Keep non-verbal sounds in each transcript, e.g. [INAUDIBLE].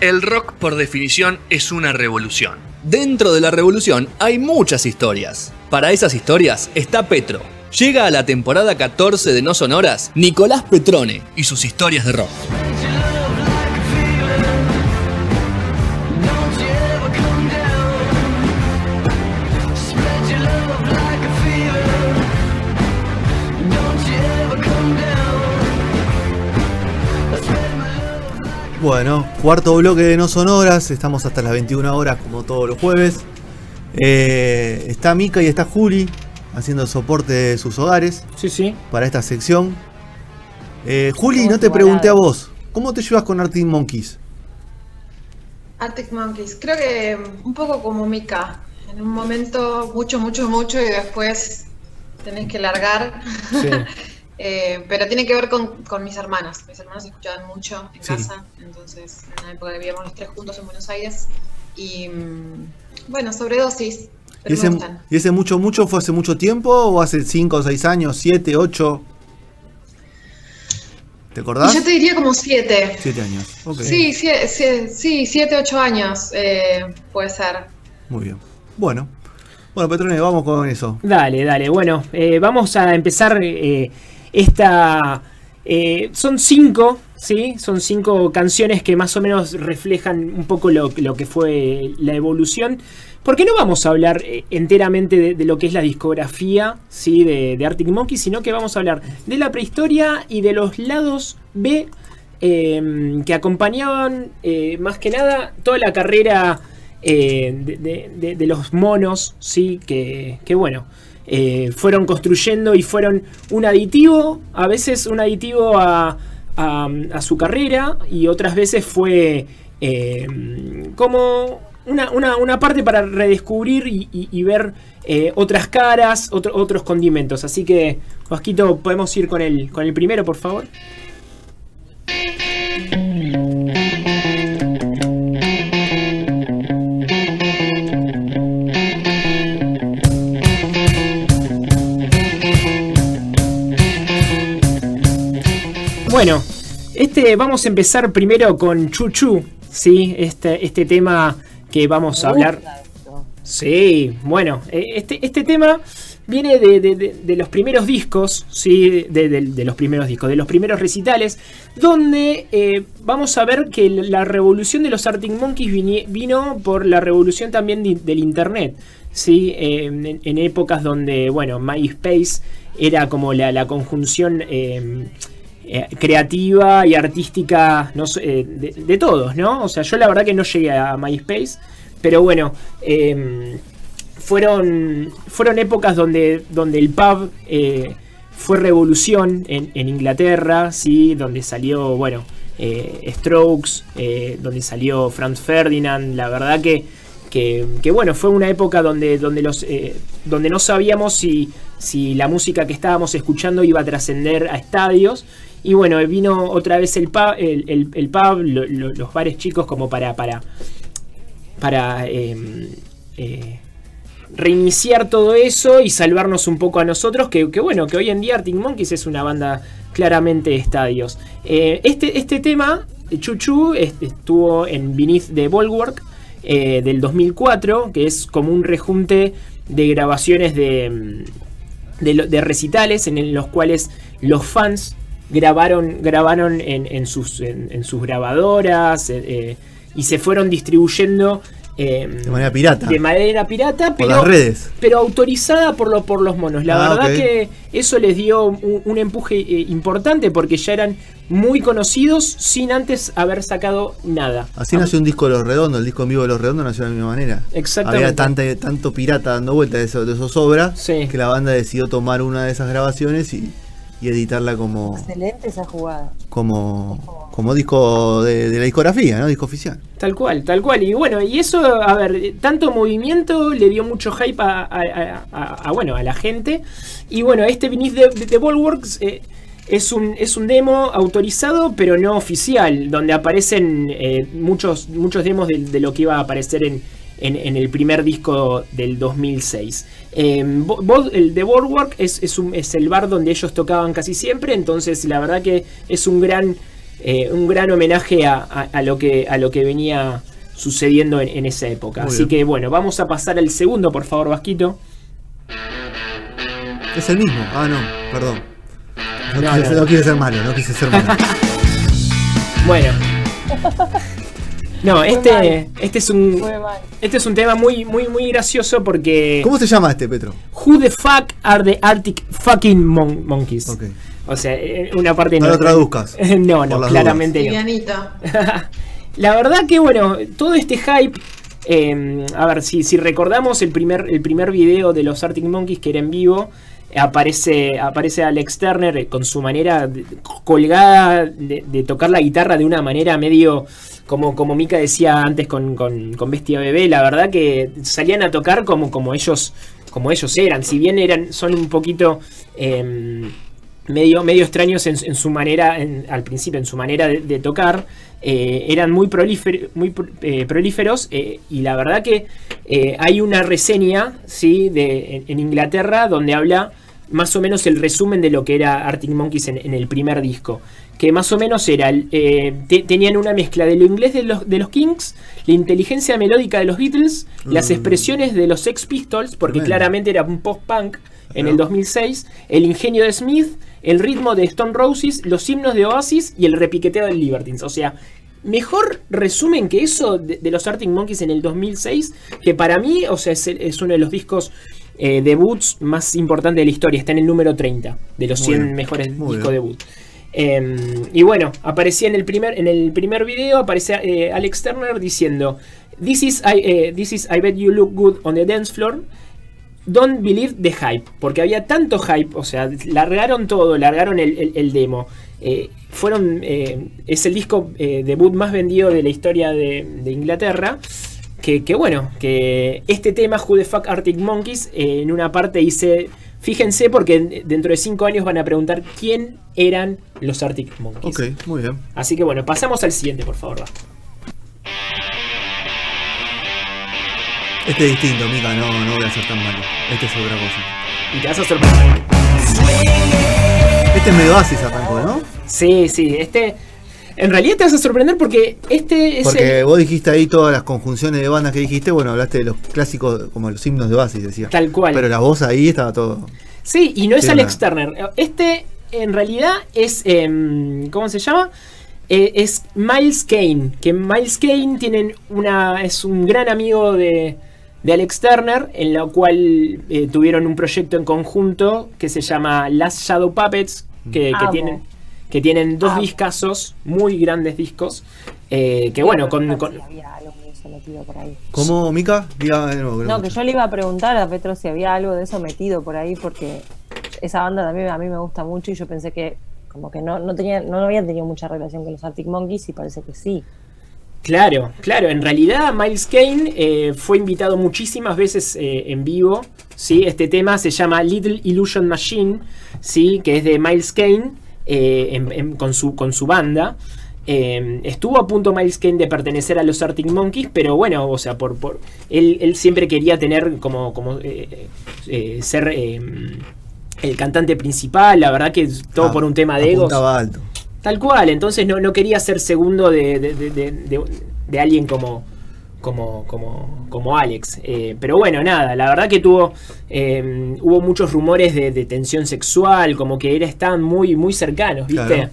El rock, por definición, es una revolución. Dentro de la revolución hay muchas historias. Para esas historias está Petro. Llega a la temporada 14 de No Sonoras Nicolás Petrone y sus historias de rock. Bueno, cuarto bloque de No Sonoras, estamos hasta las 21 horas como todos los jueves. Eh, está Mika y está Juli haciendo el soporte de sus hogares. Sí, sí. Para esta sección. Eh, Juli, no te pregunté a vos, ¿cómo te llevas con Arctic Monkeys? Arctic Monkeys, creo que un poco como Mika. En un momento mucho, mucho, mucho y después tenés que largar. Sí. [LAUGHS] Eh, pero tiene que ver con, con, mis hermanos. Mis hermanos escuchaban mucho en casa, entonces en una época vivíamos los tres juntos en Buenos Aires. Y mm, bueno, sobredosis. ¿Y ese, ¿Y ese mucho, mucho fue hace mucho tiempo o hace 5 o 6 años, 7, 8? ¿Te acordás? yo te diría como 7. 7 años, ok. Sí, 7, 8 años eh, puede ser. Muy bien. Bueno, bueno, Petrone, vamos con eso. Dale, dale. Bueno, eh, vamos a empezar eh, esta... Eh, son cinco, ¿sí? Son cinco canciones que más o menos reflejan un poco lo, que fue la evolución. Porque no vamos a hablar eh, enteramente de, lo que es la discografía ¿sí? de, Arctic Monkey, sino que vamos a hablar de la prehistoria y de los lados B em, que acompañaban eh, más que nada toda la carrera de, los monos, ¿sí? que, que bueno, eh, fueron construyendo y fueron un aditivo, a veces un aditivo a, su carrera y otras veces fue eh, como una, parte para redescubrir y, ver eh, otras caras, otros condimentos. Así que, Vasquito, podemos ir con el, con el primero, por favor. Este vamos a empezar primero con Chuchu, ¿sí? Este, este tema que vamos a hablar. Sí, bueno, eh, este, este tema viene de, los primeros discos, ¿sí? De, los primeros discos, de los primeros recitales, donde eh, vamos a ver que la revolución de los Arctic Monkeys vino por la revolución también del Internet, ¿sí? Eh, en, épocas donde, bueno, MySpace era como la, la conjunción eh, creativa y artística eh, de, todos, ¿no? O sea, yo la verdad que no llegué a MySpace, pero bueno, em, fueron, fueron épocas donde, donde el pub eh, fue revolución en, Inglaterra, ¿sí? Donde salió, bueno, Strokes, donde salió Franz Ferdinand, la verdad que... Que, bueno, fue una época donde, donde, los, donde no sabíamos si, si la música que estábamos escuchando iba a trascender a estadios y bueno, vino otra vez el pub, el, pub los bares chicos como para, para, para em, eh, reiniciar todo eso y salvarnos un poco a nosotros, que, bueno, que hoy en día Arctic Monkeys es una banda claramente de estadios. Eh, este, este tema, Chuchu, estuvo en Beneath the Bulwark eh, del 2004, que es como un rejunte de grabaciones de, de recitales en los cuales los fans grabaron, grabaron en, sus, en, sus grabadoras eh, eh, y se fueron distribuyendo eh, de manera pirata. De manera pirata, pero, las redes. pero autorizada por, lo, por los monos. La ah, verdad que eso les dio un, empuje importante porque ya eran muy conocidos sin antes haber sacado nada. Así nació un disco de Los Redondos, el disco en vivo de Los Redondos nació de la misma manera. Exactamente. Había tanta, tanto pirata dando vueltas de, eso, de esos obras que la banda decidió tomar una de esas grabaciones y y editarla como. Excelente esa jugada. Como, como disco de, la discografía, ¿no? Disco oficial. Tal cual, tal cual. Y bueno, y eso, a ver, tanto movimiento le dio mucho hype a, bueno, a la gente. Y bueno, este Vinith de, de Ballworks. Eh, es un, es un demo autorizado, pero no oficial, donde aparecen eh, muchos, muchos demos de, lo que iba a aparecer en, en, el primer disco del 2006. Eh, el The Boardwalk es, es, es, el bar donde ellos tocaban casi siempre, entonces la verdad que es un gran eh, un gran homenaje a, lo que, a lo que venía sucediendo en, esa época. Así que bueno, vamos a pasar al segundo, por favor, Vasquito. Es el mismo. Ah, no, perdón. No, quise, ser malo, no quise ser malo. [LAUGHS] bueno. [LAUGHS] No, este, este es un este es un tema muy muy muy gracioso porque ¿Cómo se llama este, Petro? Who the fuck are the Arctic fucking monkeys? Okay. O sea, eh, una parte no lo traduzcas. [LAUGHS] no, no, claramente no. [LAUGHS] La verdad que bueno, todo este hype em, a ver, si, si recordamos el primer, el primer video de los Arctic Monkeys que era en vivo, aparece, aparece Alex Turner eh, con su manera colgada de, tocar la guitarra de una manera medio, como, como Mika decía antes con, con, Bestia Bebé, la verdad que salían a tocar como, como, ellos, como ellos eran, si bien eran, son un poquito... Em, medio, medio extraños en, su manera, al principio, en su manera de, tocar. Eh, eran muy, muy eh, prolíferos y la verdad que hay una reseña ¿sí? de, en, Inglaterra donde habla más o menos el resumen de lo que era Arctic Monkeys en, el primer disco. Que más o menos era, eh, tenían una mezcla de lo inglés de los, de los Kings, la inteligencia melódica de los Beatles, las mm. expresiones de los Sex Pistols, porque claramente era un post-punk en el 2006, el ingenio de Smith, el ritmo de Stone Roses, los himnos de Oasis y el repiqueteo de Libertines. O sea, mejor resumen que eso de, los Arctic Monkeys en el 2006, que para mí, o sea, es uno de los discos eh, debuts más importante de la historia. Está en el número 30 de los 100 mejores discos debut. Em, y bueno, aparecía en el primer, en el primer video, aparece eh, Alex Turner diciendo, this is, I, eh, this is I bet you look good on the dance floor. Don't believe the hype. Porque había tanto hype, o sea, largaron todo, largaron el, demo. fueron, es el disco debut más vendido de la historia de, de Inglaterra que, bueno, que este tema, Who the Fuck Arctic Monkeys, eh, en una parte dice, fíjense porque dentro de cinco años van a preguntar quién eran los Arctic Monkeys. Ok, muy bien. Así que bueno, pasamos al siguiente, por favor. Este es distinto, Mika, no, no voy a ser tan malo. Este es otra cosa. Y te vas a sorprender. Este es medio Oasis arrancó, ¿no? Sí, sí, este en realidad te vas a sorprender porque este es. Porque vos dijiste ahí todas las conjunciones de bandas que dijiste, bueno, hablaste de los clásicos como los himnos de Basis, decía. Tal cual. Pero la voz ahí estaba todo. Sí, y no es Alex Turner. Este en realidad es. Em, ¿Cómo se llama? Eh, es Miles Kane. Que Miles Kane tienen una, es un gran amigo de, de Alex Turner, en la cual eh, tuvieron un proyecto en conjunto que se llama Last Shadow Puppets, que, que tienen que tienen dos discazos, muy grandes discos, eh, que bueno, con... con... había algo de eso metido por ahí. ¿Cómo, Mica? no, que yo le iba a preguntar a Petro si había algo de eso metido por ahí, porque esa banda también a mí me gusta mucho y yo pensé que como que no, no, tenía, no habían tenido mucha relación con los Arctic Monkeys y parece que sí. Claro, claro. En realidad Miles Kane eh, fue invitado muchísimas veces eh, en vivo. ¿sí? Este tema se llama Little Illusion Machine, ¿sí? que es de Miles Kane. Eh, con, su, con su banda. Eh, estuvo a punto Miles Kane de pertenecer a los Arctic Monkeys, pero bueno, o sea, por, por él, siempre quería tener como, como eh, ser el cantante principal, la verdad que todo ah, por un tema de egos. Alto. Tal cual, entonces no, no quería ser segundo de, de alguien como, como, como, como Alex. Eh, pero bueno, nada, la verdad que tuvo eh, hubo muchos rumores de, tensión sexual, como que era, estaban muy, muy cercanos, ¿viste?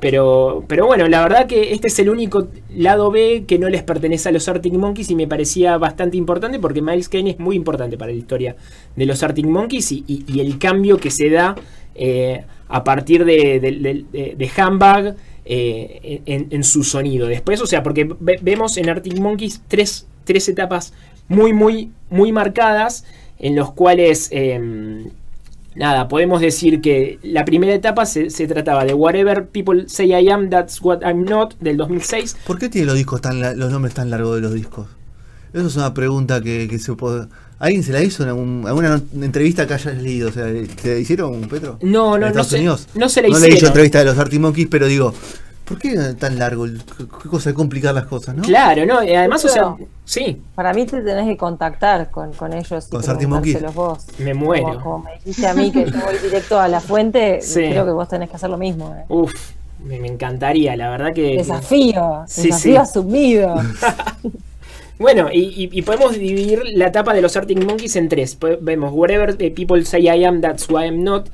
Pero, pero bueno, la verdad que este es el único lado B que no les pertenece a los Arctic Monkeys y me parecía bastante importante porque Miles Kane es muy importante para la historia de los Arctic Monkeys y, el cambio que se da eh, a partir de, de, de Handbag eh, en, su sonido. Después, o sea, porque vemos en Arctic Monkeys tres, tres, etapas muy, muy, muy marcadas en los cuales... Em, nada, podemos decir que la primera etapa se, trataba de Whatever People Say I Am, That's What I'm Not, del 2006. ¿Por qué tiene los discos tan los nombres tan largos de los discos? Eso es una pregunta que, se puede... ¿Alguien se la hizo en alguna entrevista que hayas leído? O sea, ¿Te hicieron, Petro? No, no, no, se, no se la hicieron. No le he entrevista de los Arctic Monkeys, pero digo, ¿Por qué tan largo? ¿Qué cosa de complicar las cosas, no? Claro, no, y además, o sea, sí. Para mí te tenés que contactar con, con ellos y con vos. Me muero. Como, me dijiste a mí que yo voy directo a la fuente, creo que vos tenés que hacer lo mismo. Eh. Uf, me, encantaría, la verdad que... Desafío, desafío asumido. [LAUGHS] bueno, y, podemos dividir la etapa de los Arctic Monkeys en tres. Vemos Whatever People Say I Am, That's Why I'm Not.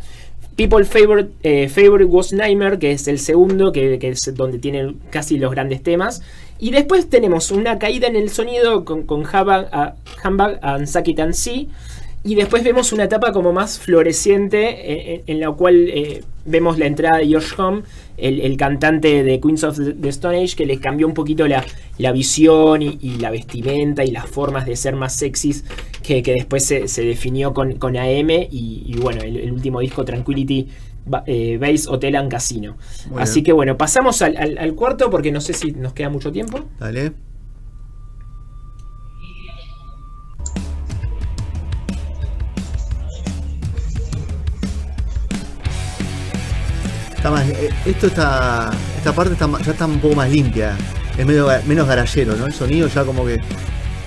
People Favorite, eh, favorite Was Nightmare, que es el segundo, que, es donde tiene casi los grandes temas. Y después tenemos una caída en el sonido con, con Handbag and Suck It and See y después vemos una etapa como más floreciente eh, eh, en, la cual eh, vemos la entrada de Josh Home, el, cantante de Queens of the Stone Age, que le cambió un poquito la, visión y, la vestimenta y las formas de ser más sexys que, después se, definió con, AM y, bueno, el, último disco Tranquility Base Hotel and Casino. Así que bueno, pasamos al, al cuarto porque no sé si nos queda mucho tiempo. Dale. Eh, esto está. Esta parte está, ya está un poco más limpia. Es medio, menos garallero, ¿no? El sonido ya como que.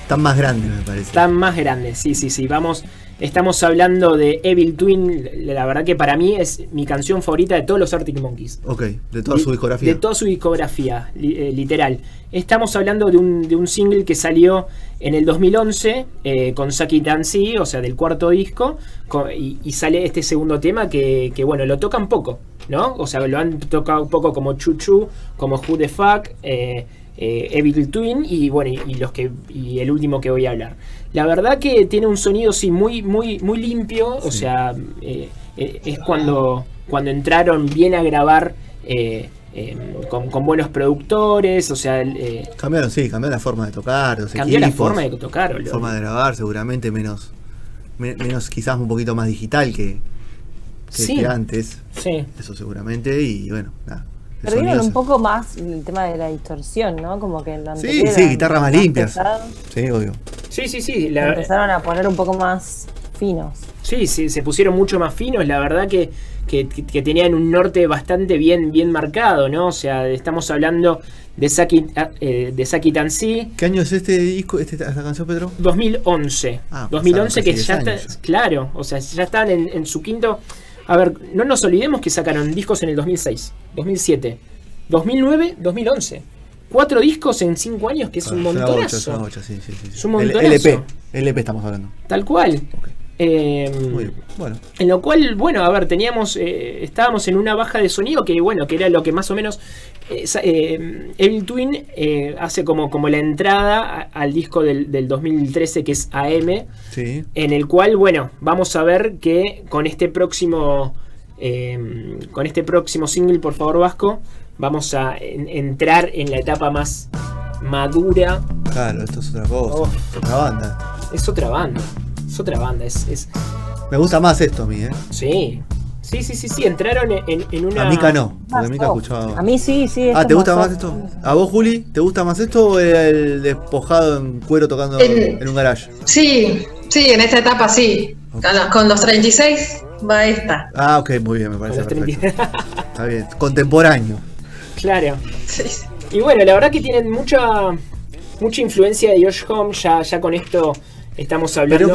Están más grandes, me parece. Están más grandes, sí, sí, sí. Vamos. Estamos hablando de Evil Twin. La verdad que para mí es mi canción favorita de todos los Arctic Monkeys. Ok, de toda su discografía. De toda su discografía, eh, literal. Estamos hablando de un, single que salió en el 2011 eh, con Saki Dancy, o sea, del cuarto disco. y, sale este segundo tema que, que, bueno, lo tocan poco. ¿No? O sea, lo han tocado un poco como Chuchu, como Who the Fuck, eh, eh, Evil Twin y bueno, y, los que y el último que voy a hablar. La verdad que tiene un sonido sí muy muy muy limpio, o sea, eh, es cuando cuando entraron bien a grabar con, buenos productores, o sea... cambiaron, sí, cambiaron la forma de tocar. cambió la forma de tocar. La forma de grabar, seguramente menos, menos quizás un poquito más digital que, que, antes. Sí. Eso seguramente, y bueno, nada. Perdieron un poco más el tema de la distorsión, ¿no? Como que en la Sí, sí, guitarras más limpias. Sí, obvio. Sí, sí, sí. Empezaron a poner un poco más finos. Sí, sí, se pusieron mucho más finos. La verdad que, que, tenían un norte bastante bien, bien marcado, ¿no? O sea, estamos hablando de Saki, eh, de Saki Tansi. ¿Qué año es este disco, este, esta canción, Pedro? 2011. Ah, 2011 que ya está, claro, o sea, ya están en, en su quinto a ver, no nos olvidemos que sacaron discos en el 2006, 2007, 2009, 2011. Cuatro discos en cinco años, que es un montonazo. sí, sí, sí. Es un montonazo. LP, LP estamos hablando. Tal cual. Eh, bueno. En lo cual, bueno, a ver, teníamos, eh, estábamos en una baja de sonido que, bueno, que era lo que más o menos eh, Evil Twin hace como, como la entrada al disco del, 2013 que es AM, sí. en el cual, bueno, vamos a ver que con este próximo, con este próximo single, por favor, Vasco, vamos a entrar en la etapa más madura. Claro, esto es otra cosa, oh. es otra banda. Es otra banda es otra banda. Es, Me gusta más esto a mí, ¿eh? Sí. Sí, sí, sí, sí, entraron en, una. A Mika no, a Mika escuchaba. A mí sí, sí. Ah, ¿te gusta más esto? ¿A vos, Juli? ¿Te gusta más esto o el despojado en cuero tocando en un garage? Sí, sí, en esta etapa sí. Con, los, 36 va esta. Ah, ok, muy bien, me parece perfecto. Está bien, contemporáneo. Claro. Sí. Y bueno, la verdad que tienen mucha mucha influencia de Josh Home, ya, ya con esto Estamos hablando.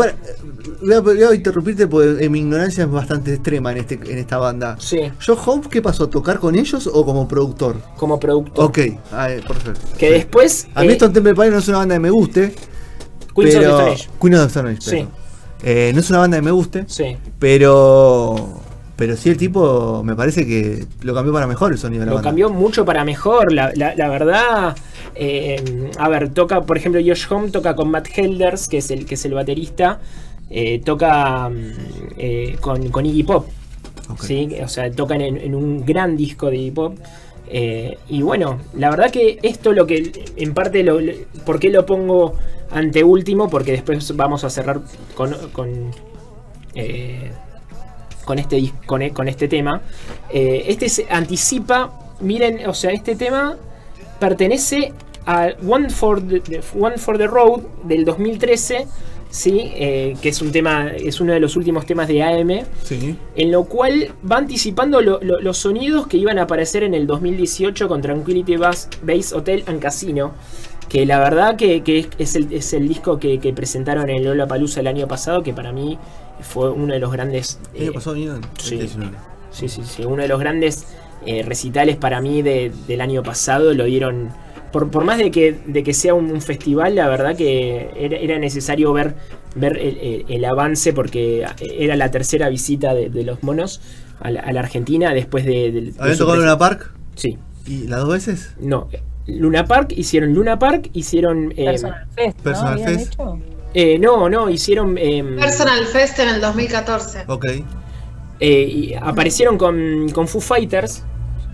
Pero voy, a, interrumpirte porque mi ignorancia es bastante extrema en, este, en esta banda. Sí. ¿Joe Holmes qué pasó? ¿Tocar con ellos o como productor? Como productor. Ok, ah, eh, perfecto. Que después. A mí esto Temple Pilots no es una banda que me guste. Queen of the Stone Queen of the Stone Sí. Eh, no es una banda que me guste. Sí. Pero. Pero sí, el tipo me parece que lo cambió para mejor el sonido de la Lo cambió mucho para mejor. La, la verdad, eh, a ver, toca, por ejemplo, Josh Home toca con Matt Helders, que es el, que es el baterista. Eh, toca mm, eh, con, con, Iggy Pop. ¿sí? O sea, tocan en, un gran disco de Iggy Pop. y bueno, la verdad que esto lo que en parte lo, ¿por qué lo pongo ante último? Porque después vamos a cerrar con, con, con este, con, con, este tema. este se anticipa, miren, o sea, este tema pertenece a One for the, One for the Road del 2013. ¿sí? Eh, que es un tema, es uno de los últimos temas de AM, en lo cual va anticipando los sonidos que iban a aparecer en el 2018 con Tranquility Base Hotel and Casino, que la verdad que, es, el, es, el, disco que, presentaron en Lola Palusa el año pasado, que para mí fue uno de los grandes... ¿El año pasado, sí, sí, sí, sí, uno de los grandes eh, recitales para mí de- del año pasado lo dieron. Por, por más de que, de que sea un, un festival, la verdad que era, era necesario ver, ver el, el- el avance porque era la tercera visita de, de los monos a la, a la Argentina después de, del- de ¿Habían tocado Luna Park? Sí. ¿Y las dos veces? No. Luna Park, hicieron Luna Park, hicieron... eh, Personal Fest, ¿no? Personal ¿Habían Fest. hecho? Eh, no, no, hicieron... em, Personal Fest en el 2014. Ok. Eh, y aparecieron con, con Foo Fighters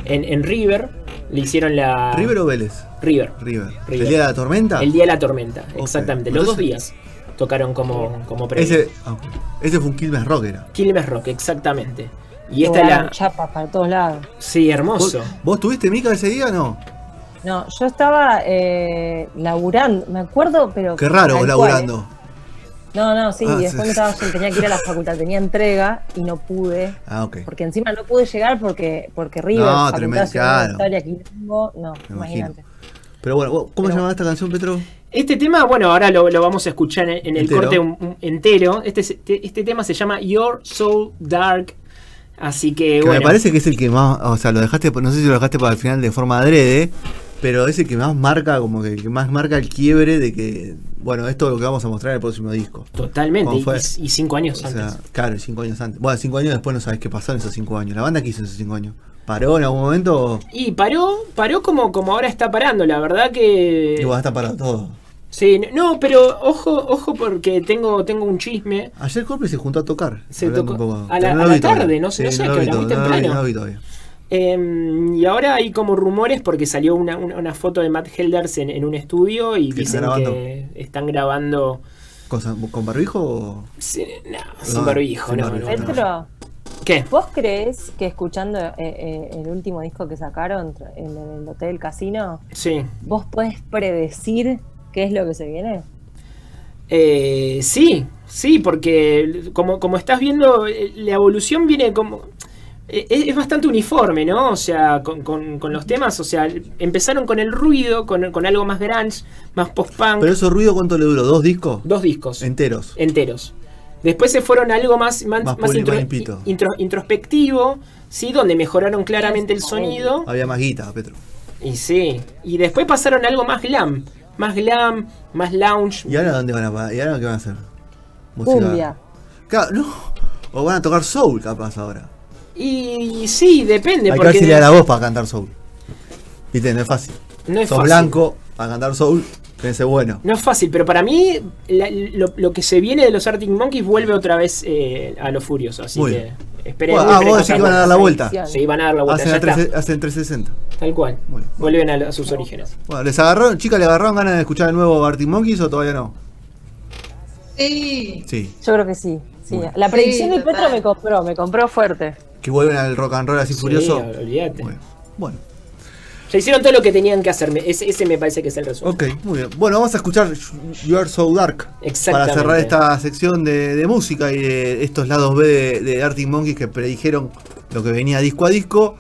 en, en River. Le hicieron la. ¿River o Vélez? River. River. River. ¿El día de la tormenta? El día de la tormenta, exactamente. Los dos días tocaron como, como previo. Ese, ah. Ese fue un Quilmes Rock, era. Quilmes Rock, exactamente. Y esta la. chapas para todos lados. Sí, ¿Vos, hermoso. vos tuviste Mica ese día o no? No, yo estaba eh, laburando, me acuerdo, pero. Qué raro cual, laburando. ¿eh? No, no, sí, Ah, y después sí. me estaba, yo tenía que ir a la facultad, tenía entrega y no pude. Ah, ok. Porque encima no pude llegar porque, porque River, No, facultad tremendo, claro. Quilombo, no, Me imagínate. Pero bueno, ¿vos- ¿cómo se llamaba esta canción, Petro? Este tema, bueno, ahora lo, lo vamos a escuchar en, en el Entero. corte un- un- entero. Este, este tema se llama Your Soul Dark. Así que, Que bueno. me parece que es el que más, o sea, lo dejaste, no sé si lo dejaste para el final de forma adrede, pero es el que más marca, como que, el que más marca el quiebre de que, bueno, esto es lo que vamos a mostrar en el próximo disco. Totalmente. ¿Cómo Y, cinco años O sea, antes. claro, cinco años antes. Bueno, cinco años después no sabes qué pasó en esos cinco años. La banda que hizo en esos cinco años. ¿Paró en algún momento? Y paró, paró como, como ahora está parando. La verdad que. Igual está parado todo. Sí, no, pero ojo, ojo porque tengo, tengo un chisme. Ayer Coldplay se juntó a tocar. Se tocó- un poco. a la- a tarde, no sé, no sé, lo que no lo vi- temprano. no lo vi todavía. Eh, y ahora hay como rumores porque salió una, una- una foto de Matt Helders en, en un estudio y ¿Que están dicen grabando? que están grabando Cosa- ¿Con barbijo o.? sin, no, sin No, barbijo, sin no, barbijo, no, no. Petro, ¿Qué? ¿vos crees que escuchando eh, eh, el último disco que sacaron en el Hotel Casino, Sí. vos podés predecir qué es lo que se viene? Eh, sí, sí, porque como, como estás viendo, la evolución viene como... eh, Es, es bastante uniforme, ¿no? O sea, con, con- con los temas, o sea, empezaron con el ruido, con, con algo más grunge, más post-punk. ¿Pero eso ruido cuánto le duró? ¿Dos discos? Dos discos Enteros. enteros. Después se fueron a algo más, más, Más más poli- intro- más limpito. intro- introspectivo, ¿sí? Donde mejoraron claramente el sonido. Había más guita, Petro. Y sí. Y después pasaron a algo más glam. Más glam, más lounge. ¿Y ahora dónde van a ¿Y ahora qué van a hacer? Música- Cumbia. Claro, no. O van a tocar soul, capaz ahora. Y sí, depende. Hay que ver porque si le da la voz para cantar soul. Viste, no es fácil. no es Sos fácil. blanco, para cantar soul, que ser bueno. No es fácil, pero para mí la- lo, lo que se viene de los Arctic Monkeys vuelve otra vez eh, a los furiosos. Así Muy que esperen. Bueno, ah, esperen vos cosas decís que van a dar la buenas. vuelta. Sí, van a dar la vuelta. Hacen, ya a tres- está. hacen 360. Tal cual. Muy bien. Vuelven a, a sus orígenes. Bueno, ¿les agarraron, chicas, le agarraron ganas de escuchar el nuevo Arctic Monkeys o todavía no? Sí. Sí. Yo creo que sí. sí. Bueno. La predicción Sí, del Petro total. me compró, me compró fuerte. Que vuelven al rock and roll así Sí, furioso. olvídate. Bueno, bueno. Ya hicieron todo lo que tenían que hacer. me- Ese, ese me parece que es el resumen. Ok, muy bien. Bueno, vamos a escuchar You Are So Dark. Para cerrar esta sección de, de música y de estos lados B de, de Arctic Monkeys que predijeron lo que venía disco a disco.